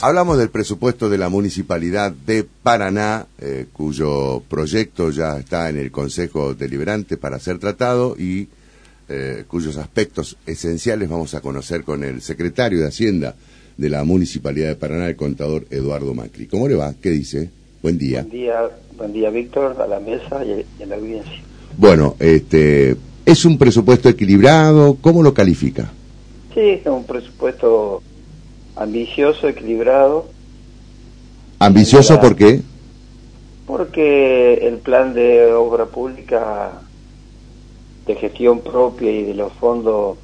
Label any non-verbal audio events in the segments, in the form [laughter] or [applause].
Hablamos del presupuesto de la Municipalidad de Paraná, eh, cuyo proyecto ya está en el Consejo Deliberante para ser tratado y eh, cuyos aspectos esenciales vamos a conocer con el secretario de Hacienda de la Municipalidad de Paraná, el contador Eduardo Macri. ¿Cómo le va? ¿Qué dice? Buen día. Buen día, buen día Víctor, a la mesa y a la audiencia. Bueno, este, ¿es un presupuesto equilibrado? ¿Cómo lo califica? Sí, es un presupuesto ambicioso, equilibrado. ¿Ambicioso por qué? Porque el plan de obra pública de gestión propia y de los fondos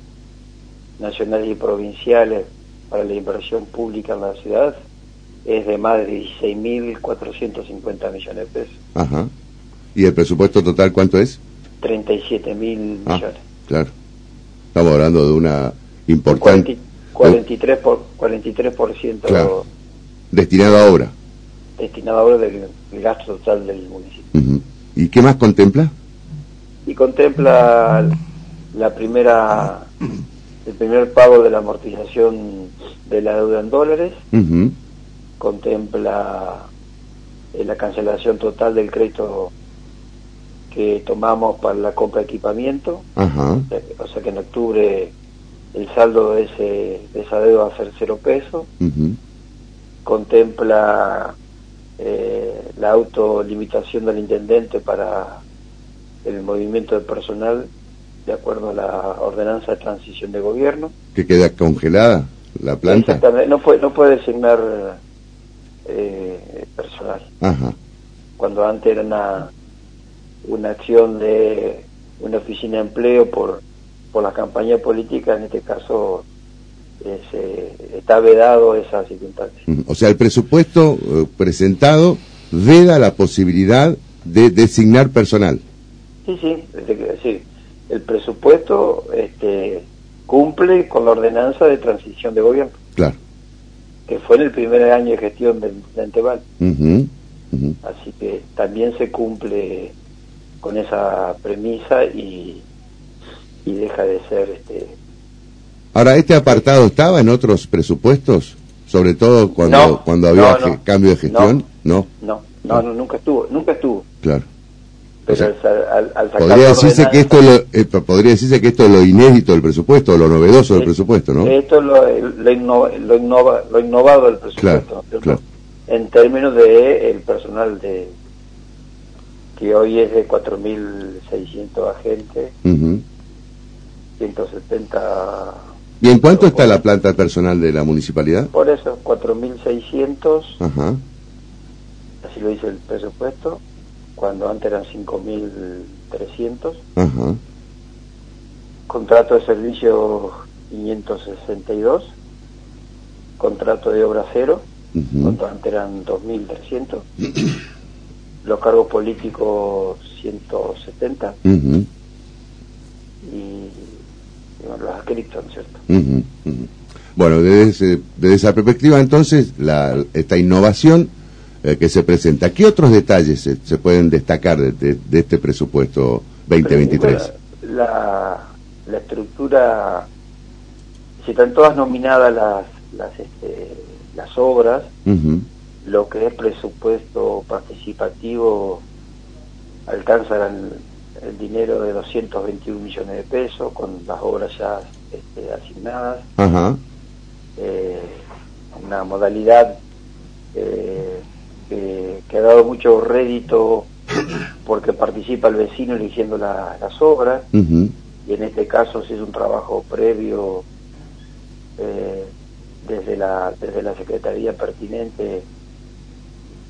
nacionales y provinciales para la inversión pública en la ciudad es de más de 16.450 millones de pesos. Ajá. ¿Y el presupuesto total cuánto es? 37 mil Ah, millones. claro. Estamos hablando de una importante 43 por 43% Claro. destinado a obra. destinado ahora del, del gasto total del municipio. ¿Y qué más contempla? Y contempla la primera el primer pago de la amortización de la deuda en dólares, contempla eh, la cancelación total del crédito que tomamos para la compra de equipamiento, sea o sea que en octubre el saldo de, ese, de esa deuda va a ser cero pesos, contempla eh, la autolimitación del intendente para el movimiento de personal de acuerdo a la ordenanza de transición de gobierno. ¿Que queda congelada la planta? Exactamente, no puede, no puede designar eh, personal. Ajá. Cuando antes era una, una acción de una oficina de empleo por, por la campaña política, en este caso eh, se- está vedado esa circunstancia. Ujú. O sea, el presupuesto eh, presentado veda la posibilidad de designar personal. Sí, sí, que- sí. El presupuesto este, cumple con la ordenanza de transición de gobierno, Claro. que fue en el primer año de gestión del de Anteval. Ujú. Así que también se cumple con esa premisa y, y deja de ser este Ahora, ¿este apartado estaba en otros presupuestos? Sobre todo cuando, No, cuando había no, no. ge- cambio de gestión. No. no no no nunca estuvo nunca estuvo claro. pero O sea, al, al- Podría decirse que esto lo, eh, podría decirse que esto es lo inédito del presupuesto, lo novedoso del presupuesto, ¿no? esto es lo, lo, innova- lo, innova- lo innovado del presupuesto Claro, claro. en términos de el personal de que hoy es de 4.600 agentes Ujú. 170 ¿Y en cuánto está la planta personal de la municipalidad? por eso 4.600 Ajá. así lo dice el presupuesto, cuando antes eran 5.300, Ajá. contrato de servicio 562, contrato de obra cero, cuando antes eran 2.300, [clears throat] los cargos políticos 170 Ujú. y, los adscritos, ¿no es cierto? Bueno, desde, esa perspectiva, entonces, la, esta innovación eh, que se presenta, ¿qué otros detalles se, se pueden destacar de, de- de este presupuesto 2023? Bueno, la, la estructura, si están todas nominadas las, las, este, las obras, lo que es presupuesto participativo alcanza el, dinero de 221 millones de pesos con las obras ya este, asignadas, Ajá. eh, una modalidad eh, que, que ha dado mucho rédito porque participa el vecino eligiendo la- las obras. Y en este caso se hizo un trabajo previo eh, desde la desde la secretaría pertinente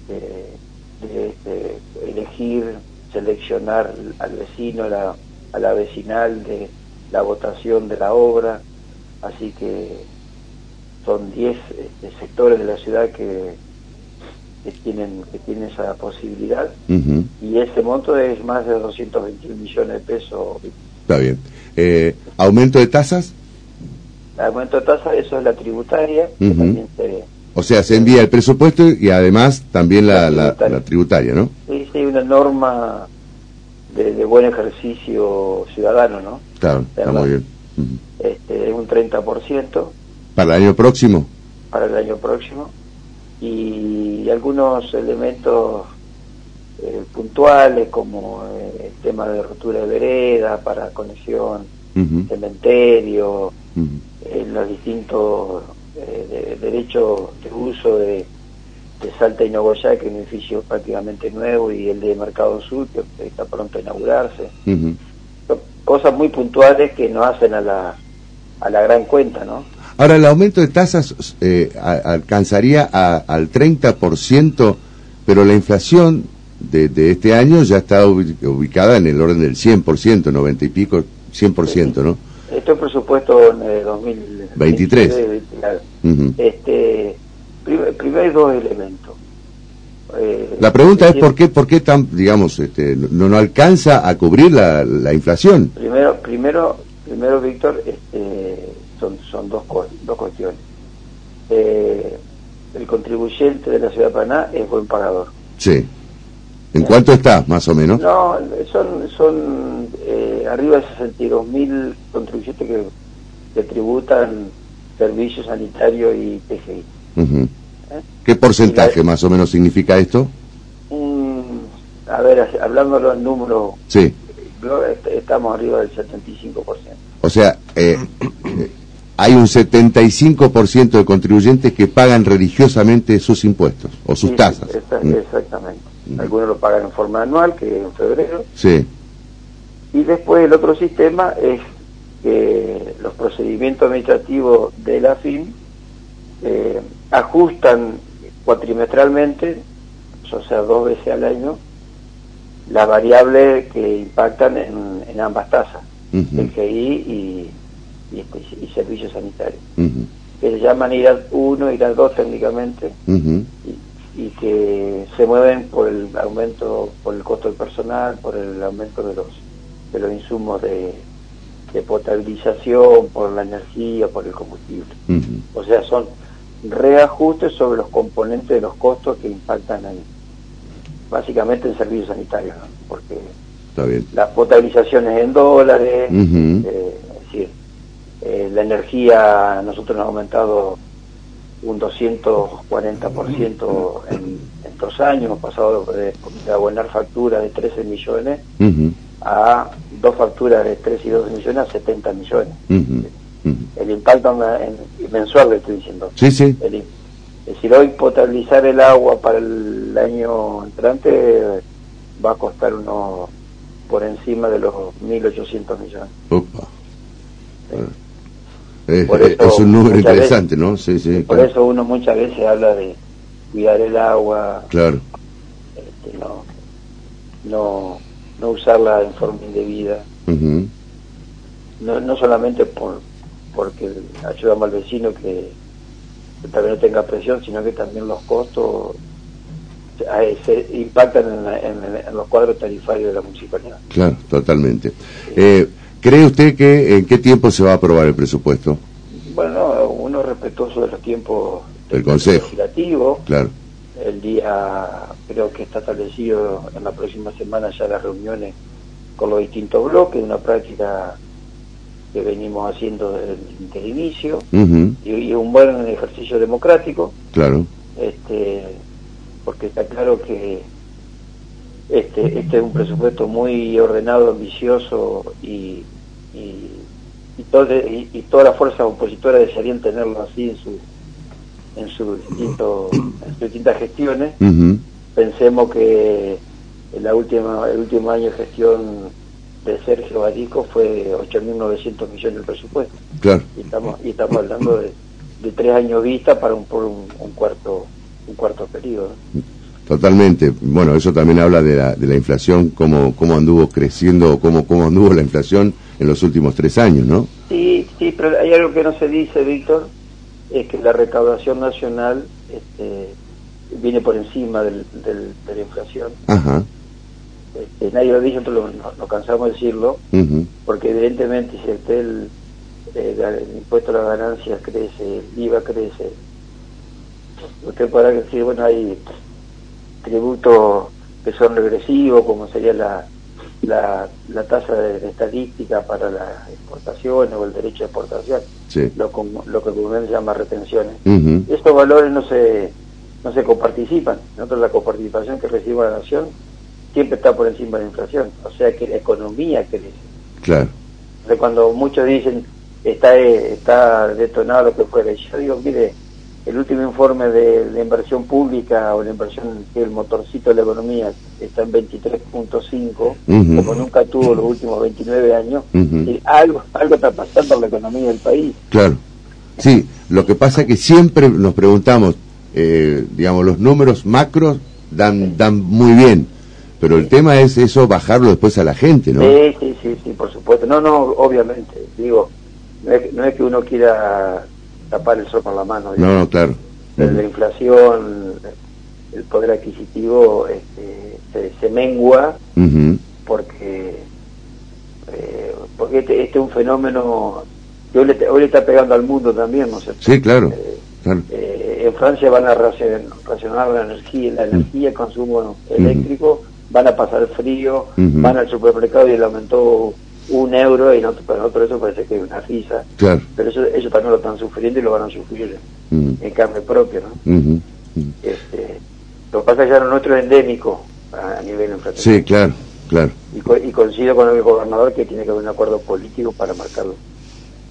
eh, de, este, elegir seleccionar al vecino la, a la vecinal de la votación de la obra así que son 10 este, sectores de la ciudad que, que tienen que tienen esa posibilidad y ese monto es más de 221 millones de pesos Está bien. Eh, ¿Aumento de tasas? El aumento de tasa, eso es la tributaria, que Ujú. también se, O sea, se envía el presupuesto y además también la, La la- tributaria. la tributaria, ¿no? sí, hay una norma de, de buen ejercicio ciudadano, ¿no? Claro, está muy bien. Ujú. Este, es un 30% ¿Para el año próximo? para el año próximo y algunos elementos eh, puntuales como eh, el tema de rotura de vereda para conexión, cementerio, eh, los distintos derechos de uso de, Salta y Nogoyá, que es un edificio prácticamente nuevo, y el de Mercado Sur, que está pronto a inaugurarse. Cosas muy puntuales que nos hacen a la, a la gran cuenta, ¿no? Ahora, el aumento de tasas alcanzaría a, al 30%, pero la inflación de, este año ya está ubicada en el orden del 100%, 90 y pico, 100%, ¿no? Esto es presupuesto en 2023. este, primero hay dos elementos. Eh, la pregunta es por qué, por qué tan, digamos, este, no, no alcanza a cubrir la, la inflación. Primero, primero, primero, Víctor, este, son, son dos, dos cuestiones. Eh, el contribuyente de la ciudad de Paraná es buen pagador. Sí. ¿En cuánto está, más o menos? No, son, son arriba de 62 mil contribuyentes que, tributan servicios sanitarios y TGI. ¿Eh? ¿Qué porcentaje más o menos significa esto? a ver, hablándolo en números, sí. estamos arriba del 75%. O sea, eh, hay un 75% de contribuyentes que pagan religiosamente sus impuestos o sus tasas. Mm. Exactamente. Algunos lo pagan en forma anual, que es en febrero. Sí. Y después el otro sistema es que los procedimientos administrativos de la FIN eh, ajustan cuatrimestralmente, o sea, dos veces al año, las variables que impactan en, ambas tasas, el GI y, y, servicios sanitarios, que se llaman IRAD 1 y IRAD 2 técnicamente, y que se mueven por el aumento, por el costo del personal, por el aumento de los, de los insumos de, potabilización, por la energía, por el combustible. O sea, son reajustes sobre los componentes de los costos que impactan en, básicamente en servicios sanitarios, porque las potabilizaciones en dólares, eh, es decir, eh, la energía, nosotros nos ha aumentado un 240% en, en dos años, hemos pasado de, abonar facturas de 13 millones a dos facturas de 3 y 12 millones a 70 millones. El impacto mensual le estoy diciendo. Sí, sí. es decir, hoy potabilizar el agua para el año entrante va a costar unos por encima de los 1.800 millones. Es, un número interesante, ¿no? Sí, sí. Por eso uno muchas veces habla de cuidar el agua. Claro. Este, no, no, no usarla en forma indebida. no, no solamente por porque ayudamos al vecino que, también no tenga presión, sino que también los costos se impactan en, los cuadros tarifarios de la municipalidad. Claro, totalmente. Eh, ¿Cree usted que en qué tiempo se va a aprobar el presupuesto? Bueno, uno respetuoso de los tiempos del Consejo Legislativo. Claro. El día, creo que está establecido en la próxima semana ya las reuniones con los distintos bloques, una práctica que venimos haciendo desde, el inicio y, un buen ejercicio democrático. Claro. Este, porque está claro que este, este es un presupuesto muy ordenado, ambicioso y, y, y, y, todas las fuerzas opositoras desearían tenerlo así en su en, su distinto, en sus distintas gestiones. Pensemos que en la última, el último año de gestión de Sergio Barico fue 8.900 millones de presupuesto. Claro. Y estamos, y estamos hablando de, de tres años vista para un, por un, cuarto un cuarto periodo. Totalmente. Bueno, eso también habla de la, de la inflación, cómo, cómo anduvo creciendo, cómo, cómo anduvo la inflación en los últimos tres años, ¿no? Sí, sí, pero hay algo que no se dice, Víctor, es que la recaudación nacional este, viene por encima del, de la inflación. Ajá. Este, nadie lo dice, nosotros lo, cansamos de decirlo, porque evidentemente si el, el, impuesto a las ganancias crece, el IVA crece, usted podrá decir, bueno, hay tributos que son regresivos, como sería la, la, la tasa de, estadística para las exportaciones o el derecho de exportación, lo, lo que comúnmente se llama retenciones. Estos valores no se no se coparticipan. Nosotros la coparticipación que recibe la nación siempre está por encima de la inflación, o sea que la economía crece. Claro. Cuando muchos dicen está está detonado lo que fuera, yo digo, mire, el último informe de la inversión pública o la inversión que el motorcito de la economía está en 23.5 como nunca tuvo los últimos 29 años y algo algo está pasando en la economía del país. Claro. Sí lo que pasa es que siempre nos preguntamos eh, digamos los números macros dan dan muy bien pero el tema es eso bajarlo después a la gente no sí sí sí sí por supuesto. No no obviamente. Digo no es, no es que uno quiera tapar el sol con la mano. No, claro. La inflación, el poder adquisitivo este, se, mengua porque eh, porque este, este, es un fenómeno que hoy le, está pegando al mundo también, ¿no sé Sí, claro. Eh, eh, en Francia van a racionar la energía, la energía, el consumo eléctrico, van a pasar frío, van al supermercado y el aumentó un euro y no, para nosotros eso parece que es una risa. Claro. Pero eso, ellos también lo están sufriendo y lo van a sufrir en carne propia. ¿no? Este, lo que pasa es que ya nuestro es endémico a, nivel inflacionario. Sí, claro, claro. Y, coincido con el gobernador que tiene que haber un acuerdo político para marcarlo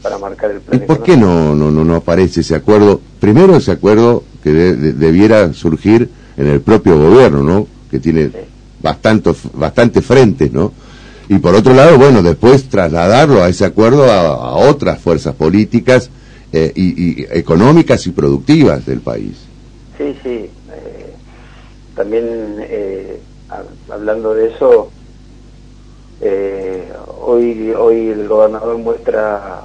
para marcar el plan. ¿Y por qué no, no, no, aparece ese acuerdo? Primero ese acuerdo que debiera surgir en el propio gobierno, ¿no? Que tiene bastante, bastante frentes, ¿no? y por otro lado, bueno, después trasladarlo a ese acuerdo a, otras fuerzas políticas eh, y, económicas y productivas del país. Sí, sí. Eh, también eh, hablando de eso, hoy hoy el gobernador muestra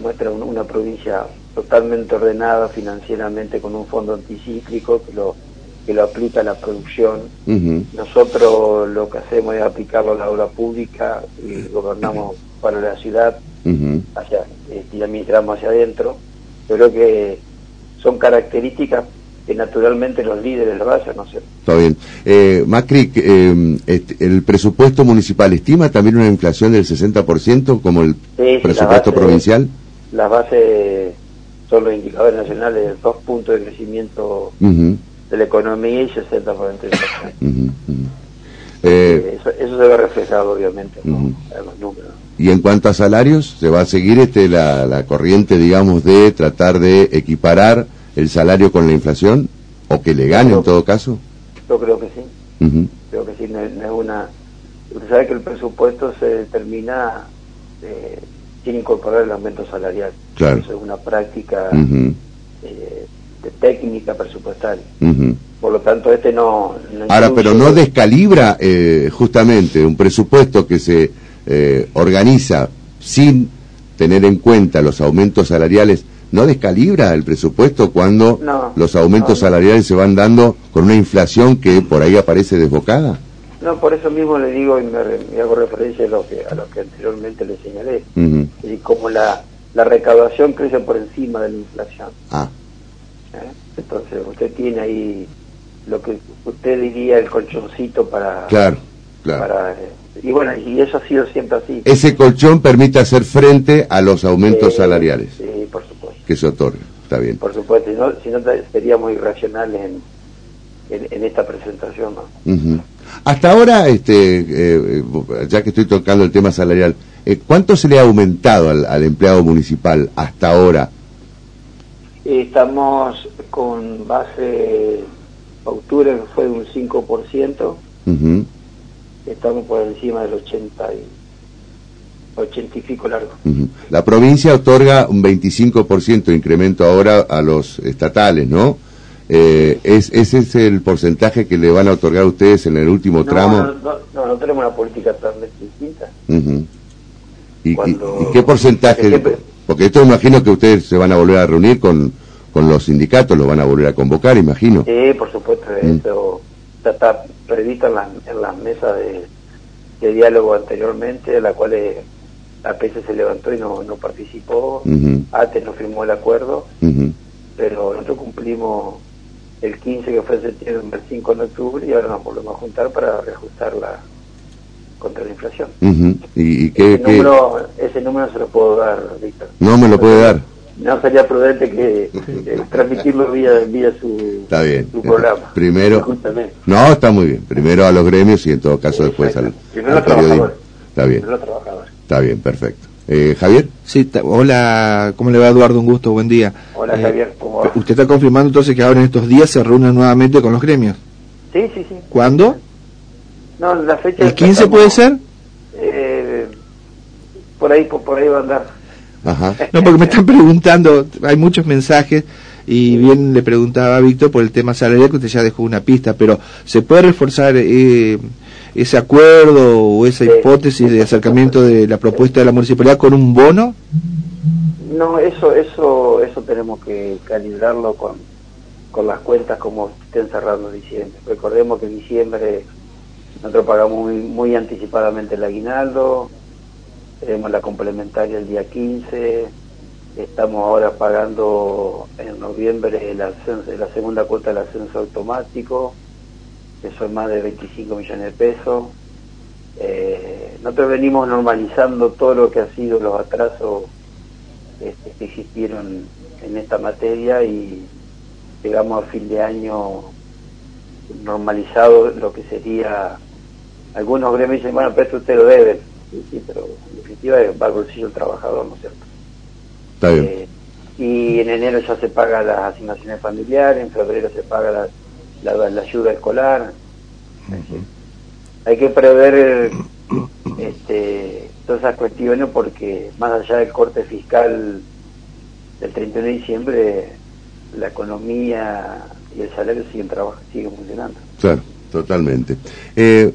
muestra una provincia totalmente ordenada financieramente con un fondo anticíclico que lo que lo aplica a la producción. Nosotros lo que hacemos es aplicarlo a la obra pública y gobernamos para la ciudad hacia, este, y administramos hacia adentro. Yo creo que son características que naturalmente los líderes lo hacen, ¿no sé. Está bien. Eh, Macri, eh, este, ¿el presupuesto municipal estima también una inflación del 60% como el presupuesto provincial? Las bases son los indicadores nacionales, dos puntos de crecimiento de la economía y 60% de inflación. Eh, eso, se ve reflejado obviamente en los números. Y en cuanto a salarios, ¿se va a seguir este la, la corriente, digamos, de tratar de equiparar el salario con la inflación? ¿O que le gane en todo caso? Yo creo que sí. Creo que sí, no, es una... Usted sabe que el presupuesto se determina eh, sin incorporar el aumento salarial. Claro. Eso es una práctica de técnica presupuestal. Por lo tanto, este no... Ahora, pero no descalibra eh, justamente un presupuesto que se eh, organiza sin tener en cuenta los aumentos salariales, ¿no descalibra el presupuesto cuando los aumentos salariales se van dando con una inflación que por ahí aparece desbocada? No, por eso mismo le digo y me, hago referencia a lo que, a lo que anteriormente le señalé. Y como la, la recaudación crece por encima de la inflación. Ah. ¿Eh? Entonces usted tiene ahí lo que usted diría el colchoncito para... Claro, claro. Eh, y bueno, y eso ha sido siempre así. Ese colchón permite hacer frente a los aumentos salariales. Sí, por supuesto. Que se otorga, está bien. Por supuesto, si no, si no seríamos irracionales en, en, esta presentación. ¿no? Hasta ahora, este, eh, ya que estoy tocando el tema salarial, ¿cuánto se le ha aumentado al, al empleado municipal hasta ahora Estamos con base octubre que fue de un 5%. Estamos por encima del 80 y 80 y pico largo. La provincia otorga un 25% de incremento ahora a los estatales, ¿no? Eh, ¿es, ¿Ese es el porcentaje que le van a otorgar a ustedes en el último tramo? No, no, no, tenemos una política tan distinta. ¿Y, qué porcentaje? Porque esto imagino que ustedes se van a volver a reunir con, con los sindicatos, lo van a volver a convocar, imagino. Sí, por supuesto, mm. esto está previsto en, las mesas de, diálogo anteriormente, la cual la PC se levantó y no, no participó, ATE no firmó el acuerdo, pero nosotros cumplimos el 15 que fue en septiembre, el 5 en octubre y ahora nos volvemos a juntar para reajustarla contra la inflación. ¿Y, ese, Número, ese número se lo puedo dar, Víctor. No me lo puede dar. no sería prudente que transmitirlo vía, vía su, está bien. su programa. Primero, no, está muy bien. Primero a los gremios y en todo caso después al, al periodismo. Está bien. Está bien, perfecto. Eh, Javier. Sí, hola, ¿cómo le va Eduardo? Un gusto, buen día. Hola eh, Javier, ¿cómo va? ¿Usted está confirmando entonces que ahora en estos días se reúnen nuevamente con los gremios? Sí, sí, sí. ¿Cuándo? No, la fecha... ¿El 15 puede ser? Eh, por ahí por, ahí va a andar. Ajá. [laughs] No, porque me están preguntando, hay muchos mensajes y bien le preguntaba a Víctor por el tema salarial que usted ya dejó una pista, pero ¿se puede reforzar eh, ese acuerdo o esa hipótesis de acercamiento de la propuesta de la municipalidad con un bono? No, eso eso eso tenemos que calibrarlo con, con las cuentas como estén cerrando diciembre. Recordemos que diciembre nosotros pagamos muy, anticipadamente el aguinaldo, tenemos la complementaria el día 15, estamos ahora pagando en noviembre el la segunda cuota del ascenso automático, que son más de 25 millones de pesos. Eh, nosotros venimos normalizando todo lo que ha sido los atrasos este, que existieron en esta materia y llegamos a fin de año normalizado lo que sería algunos gremios dicen bueno pero usted lo debe sí, pero en definitiva va al bolsillo el trabajador no es cierto Está bien. Eh, y en enero ya se paga las asignaciones familiares en febrero se paga la la, ayuda escolar. Hay que prever este, todas esas cuestiones porque más allá del corte fiscal del 31 de diciembre, la economía y el salario siguen, siguen funcionando. Claro, totalmente. Eh,